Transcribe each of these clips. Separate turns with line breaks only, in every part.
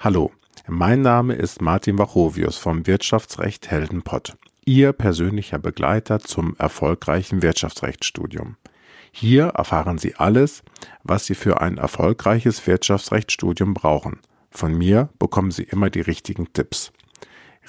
Hallo, mein Name ist Martin Wachovius vom Wirtschaftsrecht Heldenpott, Ihr persönlicher Begleiter zum erfolgreichen Wirtschaftsrechtsstudium. Hier erfahren Sie alles, was Sie für ein erfolgreiches Wirtschaftsrechtsstudium brauchen. Von mir bekommen Sie immer die richtigen Tipps.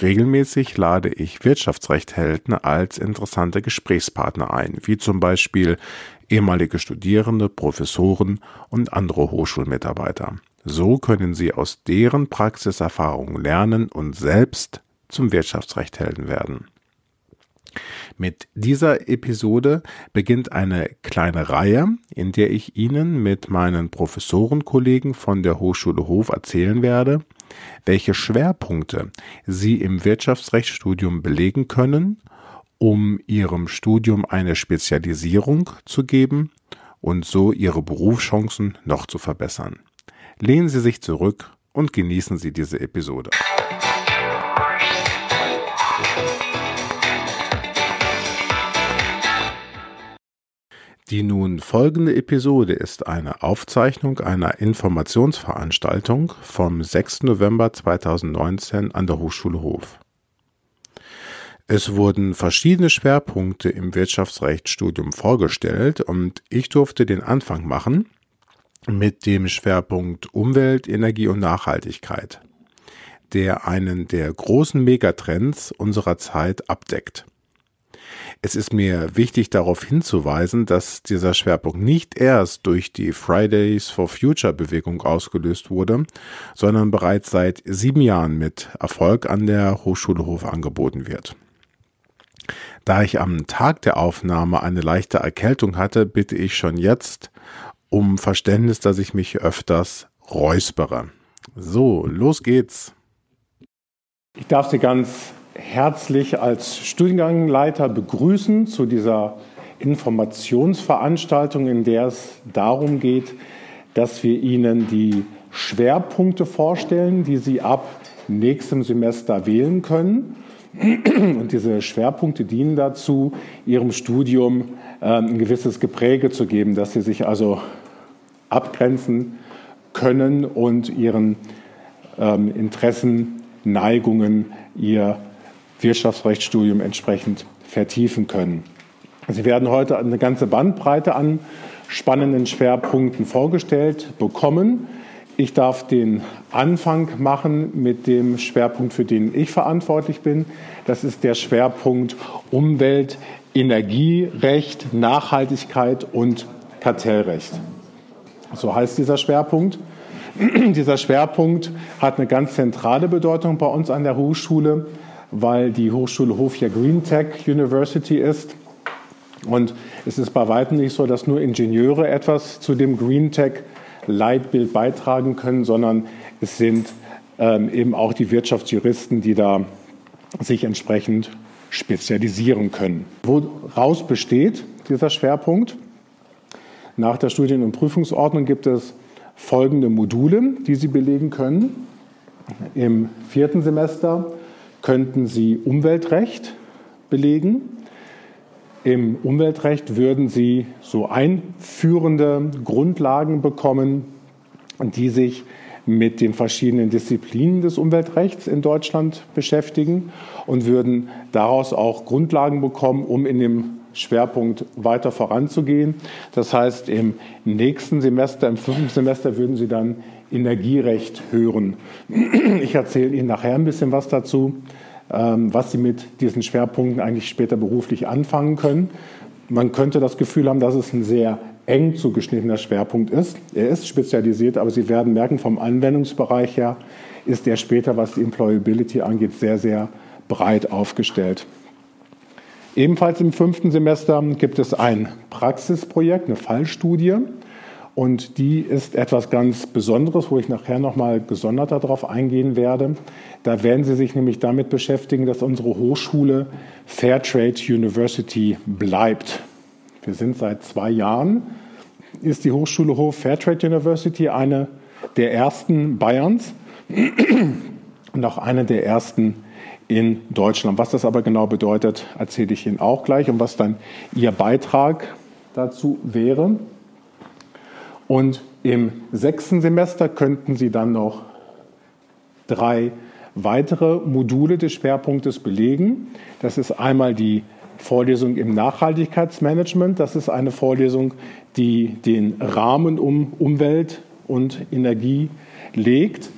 Regelmäßig lade ich Wirtschaftsrechthelden als interessante Gesprächspartner ein, wie zum Beispiel ehemalige Studierende, Professoren und andere Hochschulmitarbeiter. So können Sie aus deren Praxiserfahrungen lernen und selbst zum Wirtschaftsrechthelden werden. Mit dieser Episode beginnt eine kleine Reihe, in der ich Ihnen mit meinen Professorenkollegen von der Hochschule Hof erzählen werde, welche Schwerpunkte Sie im Wirtschaftsrechtsstudium belegen können, um Ihrem Studium eine Spezialisierung zu geben und so Ihre Berufschancen noch zu verbessern. Lehnen Sie sich zurück und genießen Sie diese Episode. Die nun folgende Episode ist eine Aufzeichnung einer Informationsveranstaltung vom 6. November 2019 an der Hochschule Hof. Es wurden verschiedene Schwerpunkte im Wirtschaftsrechtsstudium vorgestellt und ich durfte den Anfang machen mit dem Schwerpunkt Umwelt, Energie und Nachhaltigkeit, der einen der großen Megatrends unserer Zeit abdeckt. Es ist mir wichtig darauf hinzuweisen, dass dieser Schwerpunkt nicht erst durch die Fridays for Future Bewegung ausgelöst wurde, sondern bereits seit sieben Jahren mit Erfolg an der Hochschule Hof angeboten wird. Da ich am Tag der Aufnahme eine leichte Erkältung hatte, bitte ich schon jetzt um Verständnis, dass ich mich öfters räuspere. So, los geht's.
Ich darf Sie ganz herzlich als Studiengangleiter begrüßen zu dieser Informationsveranstaltung, in der es darum geht, dass wir Ihnen die Schwerpunkte vorstellen, die Sie ab nächstem Semester wählen können. Und diese Schwerpunkte dienen dazu, Ihrem Studium ähm, ein gewisses Gepräge zu geben, dass Sie sich also abgrenzen können und ihren ähm, Interessen, Neigungen, ihr Wirtschaftsrechtsstudium entsprechend vertiefen können. Sie werden heute eine ganze Bandbreite an spannenden Schwerpunkten vorgestellt bekommen. Ich darf den Anfang machen mit dem Schwerpunkt, für den ich verantwortlich bin. Das ist der Schwerpunkt Umwelt, Energierecht, Nachhaltigkeit und Kartellrecht. So heißt dieser Schwerpunkt. dieser Schwerpunkt hat eine ganz zentrale Bedeutung bei uns an der Hochschule, weil die Hochschule Hof ja Green Tech University ist. Und es ist bei weitem nicht so, dass nur Ingenieure etwas zu dem Green Tech Leitbild beitragen können, sondern es sind ähm, eben auch die Wirtschaftsjuristen, die da sich entsprechend spezialisieren können. Woraus besteht dieser Schwerpunkt? Nach der Studien- und Prüfungsordnung gibt es folgende Module, die Sie belegen können. Im vierten Semester könnten Sie Umweltrecht belegen. Im Umweltrecht würden Sie so einführende Grundlagen bekommen, die sich mit den verschiedenen Disziplinen des Umweltrechts in Deutschland beschäftigen und würden daraus auch Grundlagen bekommen, um in dem Schwerpunkt weiter voranzugehen. Das heißt, im nächsten Semester, im fünften Semester würden Sie dann Energierecht hören. Ich erzähle Ihnen nachher ein bisschen was dazu, ähm, was Sie mit diesen Schwerpunkten eigentlich später beruflich anfangen können. Man könnte das Gefühl haben, dass es ein sehr eng zugeschnittener Schwerpunkt ist. Er ist spezialisiert, aber Sie werden merken, vom Anwendungsbereich her ist er später, was die Employability angeht, sehr, sehr breit aufgestellt. Ebenfalls im fünften Semester gibt es ein Praxisprojekt, eine Fallstudie. Und die ist etwas ganz Besonderes, wo ich nachher nochmal gesondert darauf eingehen werde. Da werden Sie sich nämlich damit beschäftigen, dass unsere Hochschule Fairtrade University bleibt. Wir sind seit zwei Jahren, ist die Hochschule Hof Fairtrade University eine der ersten Bayerns und auch eine der ersten in Deutschland. Was das aber genau bedeutet, erzähle ich Ihnen auch gleich und was dann Ihr Beitrag dazu wäre. Und im sechsten Semester könnten Sie dann noch drei weitere Module des Schwerpunktes belegen. Das ist einmal die Vorlesung im Nachhaltigkeitsmanagement. Das ist eine Vorlesung, die den Rahmen um Umwelt und Energie legt.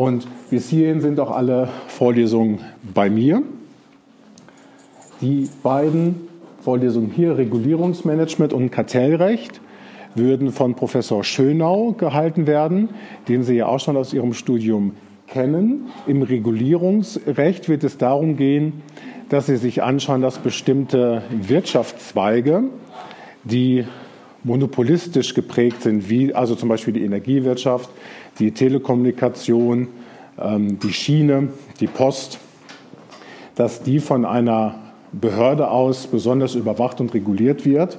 Und bis hierhin sind auch alle Vorlesungen bei mir. Die beiden Vorlesungen hier, Regulierungsmanagement und Kartellrecht, würden von Professor Schönau gehalten werden, den Sie ja auch schon aus Ihrem Studium kennen. Im Regulierungsrecht wird es darum gehen, dass Sie sich anschauen, dass bestimmte Wirtschaftszweige, die monopolistisch geprägt sind, wie also zum Beispiel die Energiewirtschaft, die Telekommunikation, ähm, die Schiene, die Post, dass die von einer Behörde aus besonders überwacht und reguliert wird.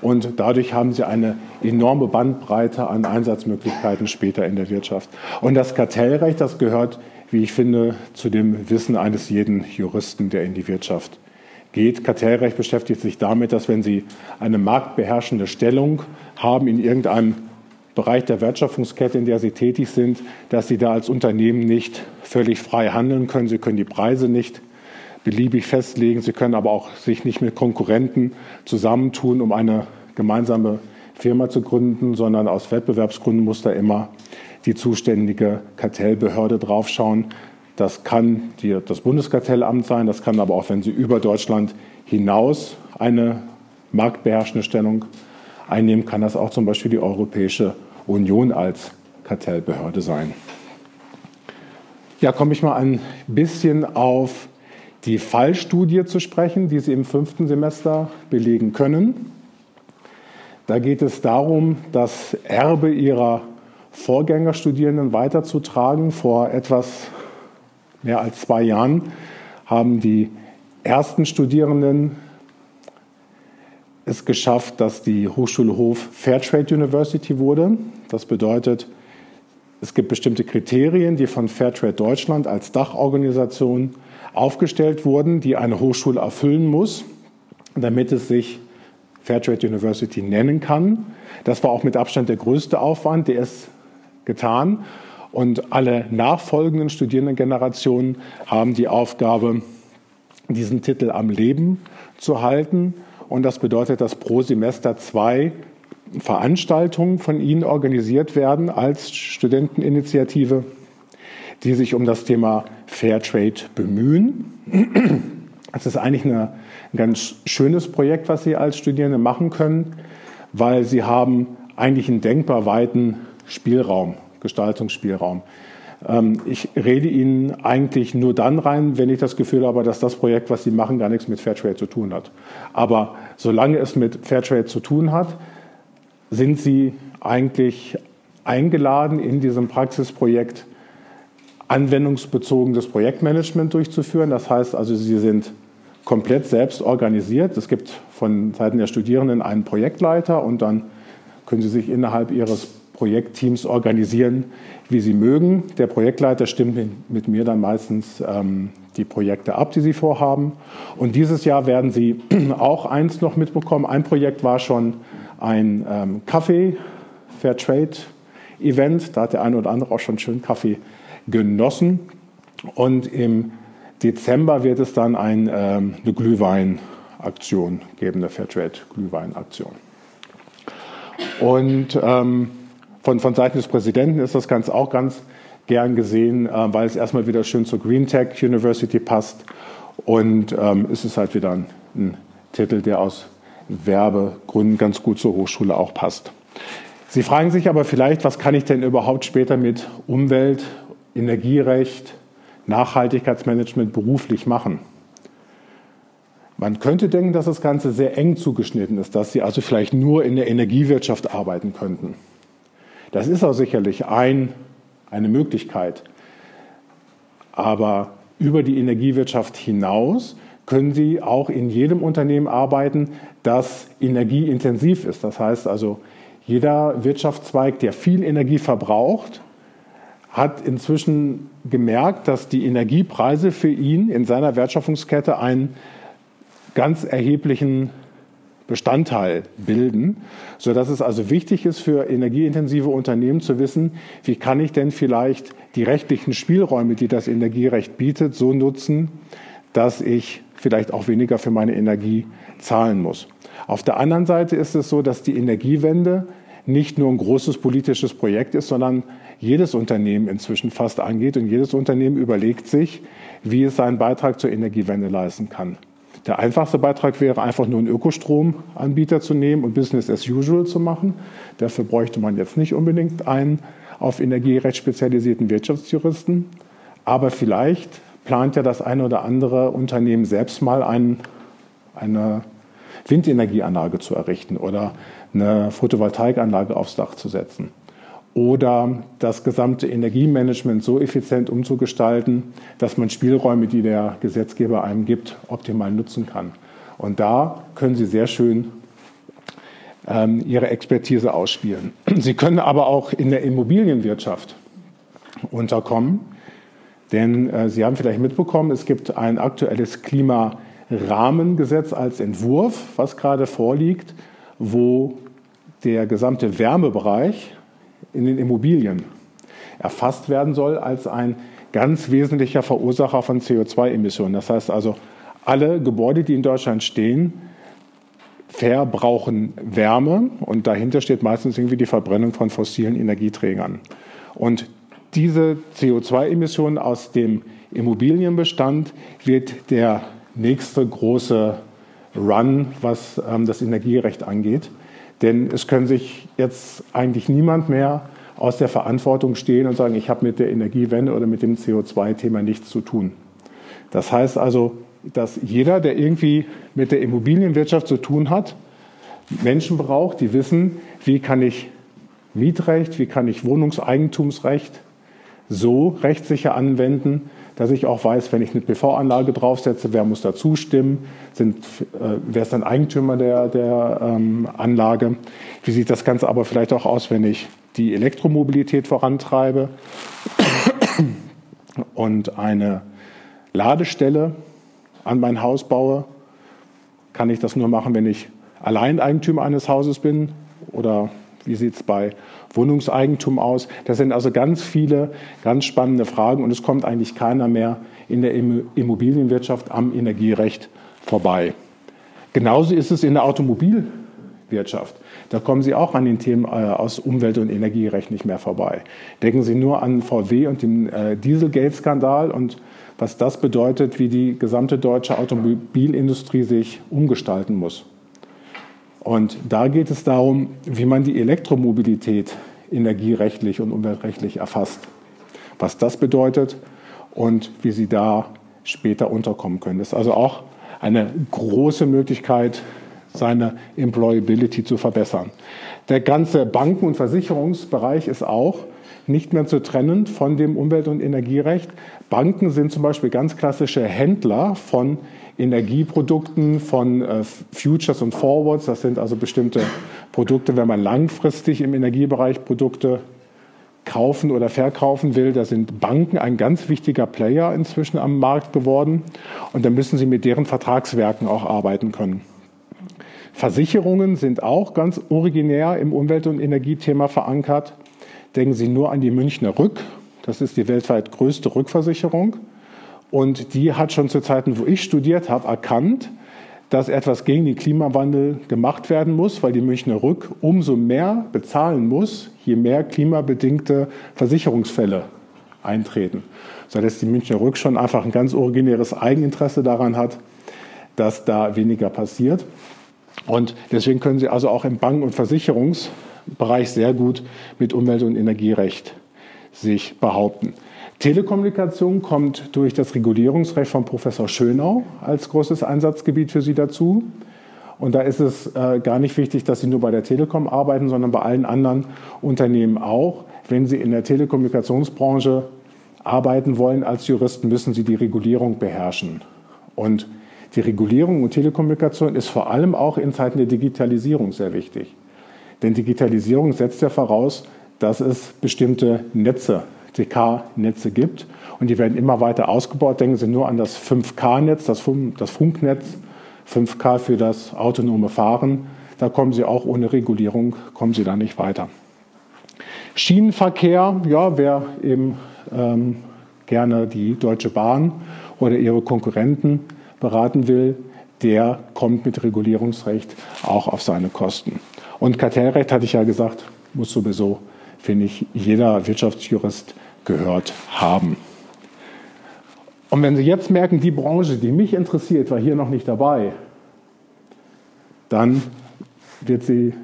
Und dadurch haben sie eine enorme Bandbreite an Einsatzmöglichkeiten später in der Wirtschaft. Und das Kartellrecht, das gehört, wie ich finde, zu dem Wissen eines jeden Juristen, der in die Wirtschaft geht. Kartellrecht beschäftigt sich damit, dass wenn Sie eine marktbeherrschende Stellung haben in irgendeinem Bereich der Wertschöpfungskette, in der Sie tätig sind, dass Sie da als Unternehmen nicht völlig frei handeln können. Sie können die Preise nicht beliebig festlegen. Sie können aber auch sich nicht mit Konkurrenten zusammentun, um eine gemeinsame Firma zu gründen, sondern aus Wettbewerbsgründen muss da immer die zuständige Kartellbehörde draufschauen. Das kann die, das Bundeskartellamt sein, das kann aber auch, wenn Sie über Deutschland hinaus eine marktbeherrschende Stellung einnehmen, kann das auch zum Beispiel die Europäische Union als Kartellbehörde sein. Ja, komme ich mal ein bisschen auf die Fallstudie zu sprechen, die Sie im fünften Semester belegen können. Da geht es darum, das Erbe Ihrer Vorgängerstudierenden weiterzutragen. Vor etwas mehr als zwei Jahren haben die ersten Studierenden es geschafft, dass die Hochschule Hof Fairtrade University wurde. Das bedeutet, es gibt bestimmte Kriterien, die von Fairtrade Deutschland als Dachorganisation aufgestellt wurden, die eine Hochschule erfüllen muss, damit es sich Fairtrade University nennen kann. Das war auch mit Abstand der größte Aufwand, der ist getan. Und alle nachfolgenden Studierendengenerationen haben die Aufgabe, diesen Titel am Leben zu halten. Und das bedeutet, dass pro Semester zwei Veranstaltungen von Ihnen organisiert werden als Studenteninitiative, die sich um das Thema Fairtrade bemühen. Es ist eigentlich eine, ein ganz schönes Projekt, was Sie als Studierende machen können, weil Sie haben eigentlich einen denkbar weiten Spielraum, Gestaltungsspielraum. Ähm, ich rede Ihnen eigentlich nur dann rein, wenn ich das Gefühl habe, dass das Projekt, was Sie machen, gar nichts mit Fairtrade zu tun hat. Aber solange es mit Fairtrade zu tun hat, sind Sie eigentlich eingeladen, in diesem Praxisprojekt anwendungsbezogenes Projektmanagement durchzuführen. Das heißt also, Sie sind komplett selbst organisiert. Es gibt von Seiten der Studierenden einen Projektleiter und dann können Sie sich innerhalb Ihres Projektteams organisieren, wie Sie mögen. Der Projektleiter stimmt mit mir dann meistens ähm, die Projekte ab, die Sie vorhaben. Und dieses Jahr werden Sie auch eins noch mitbekommen. Ein Projekt war schon ein ähm, Kaffee Fairtrade Event. Da hat der eine oder andere auch schon schön Kaffee genossen. Und im Dezember wird es dann ein, ähm, eine Glühweinaktion geben, eine Fairtrade-Glühweinaktion. Und ähm, von, von Seiten des Präsidenten ist das Ganze auch ganz gern gesehen, äh, weil es erstmal wieder schön zur Green Tech University passt. Und ähm, es ist halt wieder ein, ein Titel, der aus Werbegründen ganz gut zur Hochschule auch passt. Sie fragen sich aber vielleicht, was kann ich denn überhaupt später mit Umwelt Energierecht, Nachhaltigkeitsmanagement beruflich machen. Man könnte denken, dass das Ganze sehr eng zugeschnitten ist, dass Sie also vielleicht nur in der Energiewirtschaft arbeiten könnten. Das ist auch sicherlich ein, eine Möglichkeit. Aber über die Energiewirtschaft hinaus können Sie auch in jedem Unternehmen arbeiten, das energieintensiv ist. Das heißt also, jeder Wirtschaftszweig, der viel Energie verbraucht, hat inzwischen gemerkt, dass die Energiepreise für ihn in seiner Wertschöpfungskette einen ganz erheblichen Bestandteil bilden, so dass es also wichtig ist für energieintensive Unternehmen zu wissen, wie kann ich denn vielleicht die rechtlichen Spielräume, die das Energierecht bietet, so nutzen, dass ich vielleicht auch weniger für meine Energie zahlen muss. Auf der anderen Seite ist es so, dass die Energiewende nicht nur ein großes politisches Projekt ist, sondern jedes Unternehmen inzwischen fast angeht und jedes Unternehmen überlegt sich, wie es seinen Beitrag zur Energiewende leisten kann. Der einfachste Beitrag wäre einfach nur einen Ökostromanbieter zu nehmen und Business as usual zu machen. Dafür bräuchte man jetzt nicht unbedingt einen auf Energierecht spezialisierten Wirtschaftsjuristen. Aber vielleicht plant ja das eine oder andere Unternehmen selbst mal einen, eine Windenergieanlage zu errichten oder eine Photovoltaikanlage aufs Dach zu setzen oder das gesamte Energiemanagement so effizient umzugestalten, dass man Spielräume, die der Gesetzgeber einem gibt, optimal nutzen kann. Und da können Sie sehr schön ähm, Ihre Expertise ausspielen. Sie können aber auch in der Immobilienwirtschaft unterkommen, denn äh, Sie haben vielleicht mitbekommen, es gibt ein aktuelles Klimarahmengesetz als Entwurf, was gerade vorliegt, wo der gesamte Wärmebereich in den Immobilien erfasst werden soll als ein ganz wesentlicher Verursacher von CO2-Emissionen. Das heißt also, alle Gebäude, die in Deutschland stehen, verbrauchen Wärme und dahinter steht meistens irgendwie die Verbrennung von fossilen Energieträgern. Und diese CO2-Emissionen aus dem Immobilienbestand wird der nächste große Run, was ähm, das Energierecht angeht. Denn es können sich jetzt eigentlich niemand mehr aus der Verantwortung stehen und sagen, ich habe mit der Energiewende oder mit dem CO2-Thema nichts zu tun. Das heißt also, dass jeder, der irgendwie mit der Immobilienwirtschaft zu tun hat, Menschen braucht, die wissen, wie kann ich Mietrecht, wie kann ich Wohnungseigentumsrecht so rechtssicher anwenden, dass ich auch weiß, wenn ich eine PV-Anlage draufsetze, wer muss da zustimmen, sind, äh, wer ist dann Eigentümer der, der ähm, Anlage, wie sieht das Ganze aber vielleicht auch aus, wenn ich die Elektromobilität vorantreibe und eine Ladestelle an mein Haus baue, kann ich das nur machen, wenn ich Alleineigentümer eines Hauses bin oder wie sieht es bei Wohnungseigentum aus? Das sind also ganz viele ganz spannende Fragen und es kommt eigentlich keiner mehr in der Immobilienwirtschaft am Energierecht vorbei. Genauso ist es in der Automobilwirtschaft. Da kommen Sie auch an den Themen äh, aus Umwelt- und Energierecht nicht mehr vorbei. Denken Sie nur an VW und den äh, Dieselgate-Skandal und was das bedeutet, wie die gesamte deutsche Automobilindustrie sich umgestalten muss. Und da geht es darum, wie man die Elektromobilität energierechtlich und umweltrechtlich erfasst. Was das bedeutet und wie Sie da später unterkommen können. Das ist also auch eine große Möglichkeit, seine Employability zu verbessern. Der ganze Banken- und Versicherungsbereich ist auch nicht mehr zu trennen von dem Umwelt- und Energierecht. Banken sind zum Beispiel ganz klassische Händler von Energieprodukten von äh, Futures und Forwards. Das sind also bestimmte Produkte, wenn man langfristig im Energiebereich Produkte kaufen oder verkaufen will. Da sind Banken ein ganz wichtiger Player inzwischen am Markt geworden. Und da müssen sie mit deren Vertragswerken auch arbeiten können. Versicherungen sind auch ganz originär im Umwelt- und Energiethema verankert. Denken Sie nur an die Münchner Rück. Das ist die weltweit größte Rückversicherung. Und die hat schon zu Zeiten, wo ich studiert habe, erkannt, dass etwas gegen den Klimawandel gemacht werden muss, weil die Münchner Rück umso mehr bezahlen muss, je mehr klimabedingte Versicherungsfälle eintreten. So dass die Münchner Rück schon einfach ein ganz originäres Eigeninteresse daran hat, dass da weniger passiert. Und deswegen können Sie also auch im Banken- und Versicherungsbereich sehr gut mit Umwelt- und Energierecht sich behaupten. Telekommunikation kommt durch das Regulierungsrecht von Professor Schönau als großes Einsatzgebiet für Sie dazu. Und da ist es äh, gar nicht wichtig, dass Sie nur bei der Telekom arbeiten, sondern bei allen anderen Unternehmen auch. Wenn Sie in der Telekommunikationsbranche arbeiten wollen als Juristen, müssen Sie die Regulierung beherrschen. Und die Regulierung und Telekommunikation ist vor allem auch in Zeiten der Digitalisierung sehr wichtig. Denn Digitalisierung setzt ja voraus, dass es bestimmte Netze TK-Netze gibt. Und die werden immer weiter ausgebaut. Denken Sie nur an das 5K-Netz, das, Funknetz 5K für das autonome Fahren. Da kommen Sie auch ohne Regulierung, kommen Sie da nicht weiter. Schienenverkehr, ja, wer eben ähm, gerne die Deutsche Bahn oder ihre Konkurrenten beraten will, der kommt mit Regulierungsrecht auch auf seine Kosten. Und Kartellrecht, hatte ich ja gesagt, muss sowieso, finde ich, jeder Wirtschaftsjurist gehört haben. Und wenn Sie jetzt merken, die Branche, die mich interessiert, war hier noch nicht dabei, dann wird sie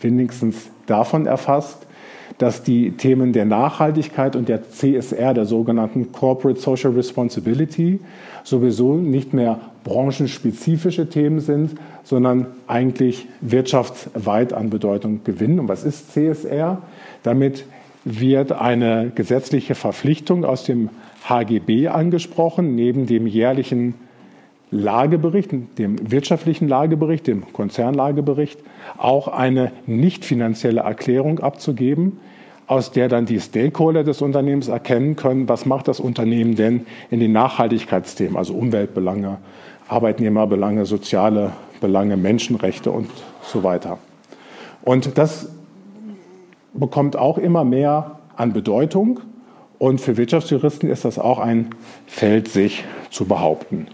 wenigstens davon erfasst, dass die Themen der Nachhaltigkeit und der CSR, der sogenannten Corporate Social Responsibility, sowieso nicht mehr branchenspezifische Themen sind, sondern eigentlich wirtschaftsweit an Bedeutung gewinnen. Und was ist CSR? Damit wird eine gesetzliche Verpflichtung aus dem HGB angesprochen, neben dem jährlichen Lagebericht, dem wirtschaftlichen Lagebericht, dem Konzernlagebericht, auch eine nicht finanzielle Erklärung abzugeben, aus der dann die Stakeholder des Unternehmens erkennen können, was macht das Unternehmen denn in den Nachhaltigkeitsthemen, also Umweltbelange, Arbeitnehmerbelange, soziale Belange, Menschenrechte und so weiter. Und das bekommt auch immer mehr an Bedeutung und für Wirtschaftsjuristen ist das auch ein Feld, sich zu behaupten.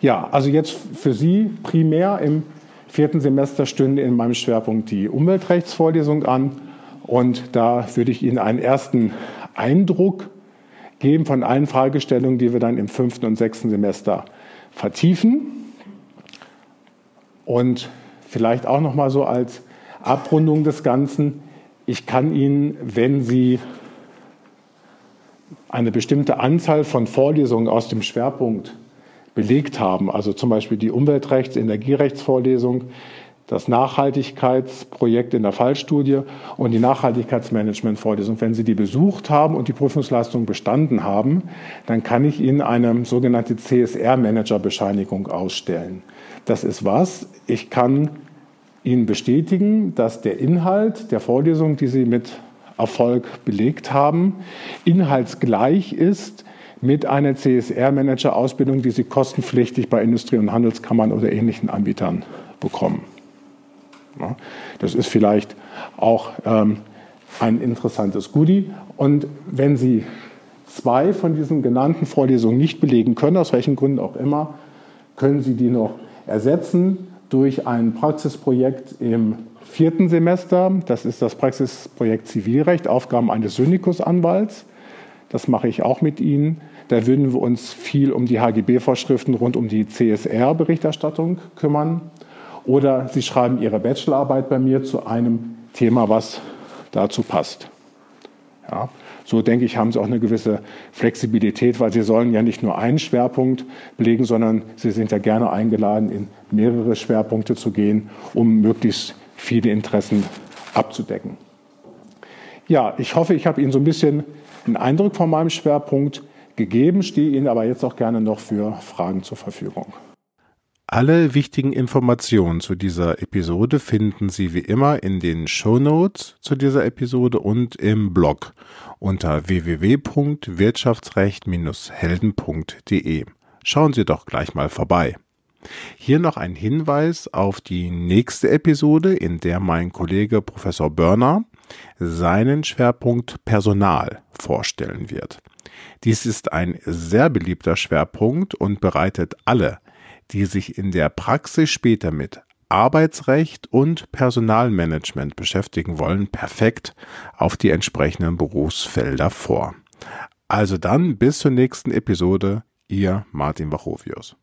Ja, also jetzt für Sie primär im vierten Semester stünde in meinem Schwerpunkt die Umweltrechtsvorlesung an. Und da würde ich Ihnen einen ersten Eindruck geben von allen Fragestellungen, die wir dann im fünften und sechsten Semester vertiefen. Und vielleicht auch noch mal so als Abrundung des Ganzen. Ich kann Ihnen, wenn Sie eine bestimmte Anzahl von Vorlesungen aus dem Schwerpunkt belegt haben. Also zum Beispiel die Umweltrechts-, Energierechtsvorlesung, das Nachhaltigkeitsprojekt in der Fallstudie und die Nachhaltigkeitsmanagementvorlesung. Wenn Sie die besucht haben und die Prüfungsleistung bestanden haben, dann kann ich Ihnen eine sogenannte CSR-Manager-Bescheinigung ausstellen. Das ist was? Ich kann Ihnen bestätigen, dass der Inhalt der Vorlesung, die Sie mit Erfolg belegt haben, inhaltsgleich ist mit einer CSR-Manager-Ausbildung, die Sie kostenpflichtig bei Industrie- und Handelskammern oder ähnlichen Anbietern bekommen. Ja, das ist vielleicht auch ähm, ein interessantes Goodie. Und wenn Sie zwei von diesen genannten Vorlesungen nicht belegen können, aus welchen Gründen auch immer, können Sie die noch ersetzen durch ein Praxisprojekt im vierten Semester. Das ist das Praxisprojekt Zivilrecht, Aufgaben eines Syndikusanwalts. Das mache ich auch mit Ihnen. Da würden wir uns viel um die HGB-Vorschriften rund um die CSR-Berichterstattung kümmern. Oder Sie schreiben Ihre Bachelorarbeit bei mir zu einem Thema, was dazu passt. Ja, so denke ich, haben Sie auch eine gewisse Flexibilität, weil Sie sollen ja nicht nur einen Schwerpunkt belegen, sondern Sie sind ja gerne eingeladen, in mehrere Schwerpunkte zu gehen, um möglichst viele Interessen abzudecken. Ja, ich hoffe, ich habe Ihnen so ein bisschen einen Eindruck von meinem Schwerpunkt gegeben, stehe Ihnen aber jetzt auch gerne noch für Fragen zur Verfügung.
Alle wichtigen Informationen zu dieser Episode finden Sie wie immer in den Show Notes zu dieser Episode und im Blog unter www.wirtschaftsrecht-helden.de. Schauen Sie doch gleich mal vorbei. Hier noch ein Hinweis auf die nächste Episode, in der mein Kollege Professor Börner seinen Schwerpunkt Personal vorstellen wird. Dies ist ein sehr beliebter Schwerpunkt und bereitet alle, die sich in der Praxis später mit Arbeitsrecht und Personalmanagement beschäftigen wollen, perfekt auf die entsprechenden Berufsfelder vor. Also dann bis zur nächsten Episode, Ihr Martin Wachovius.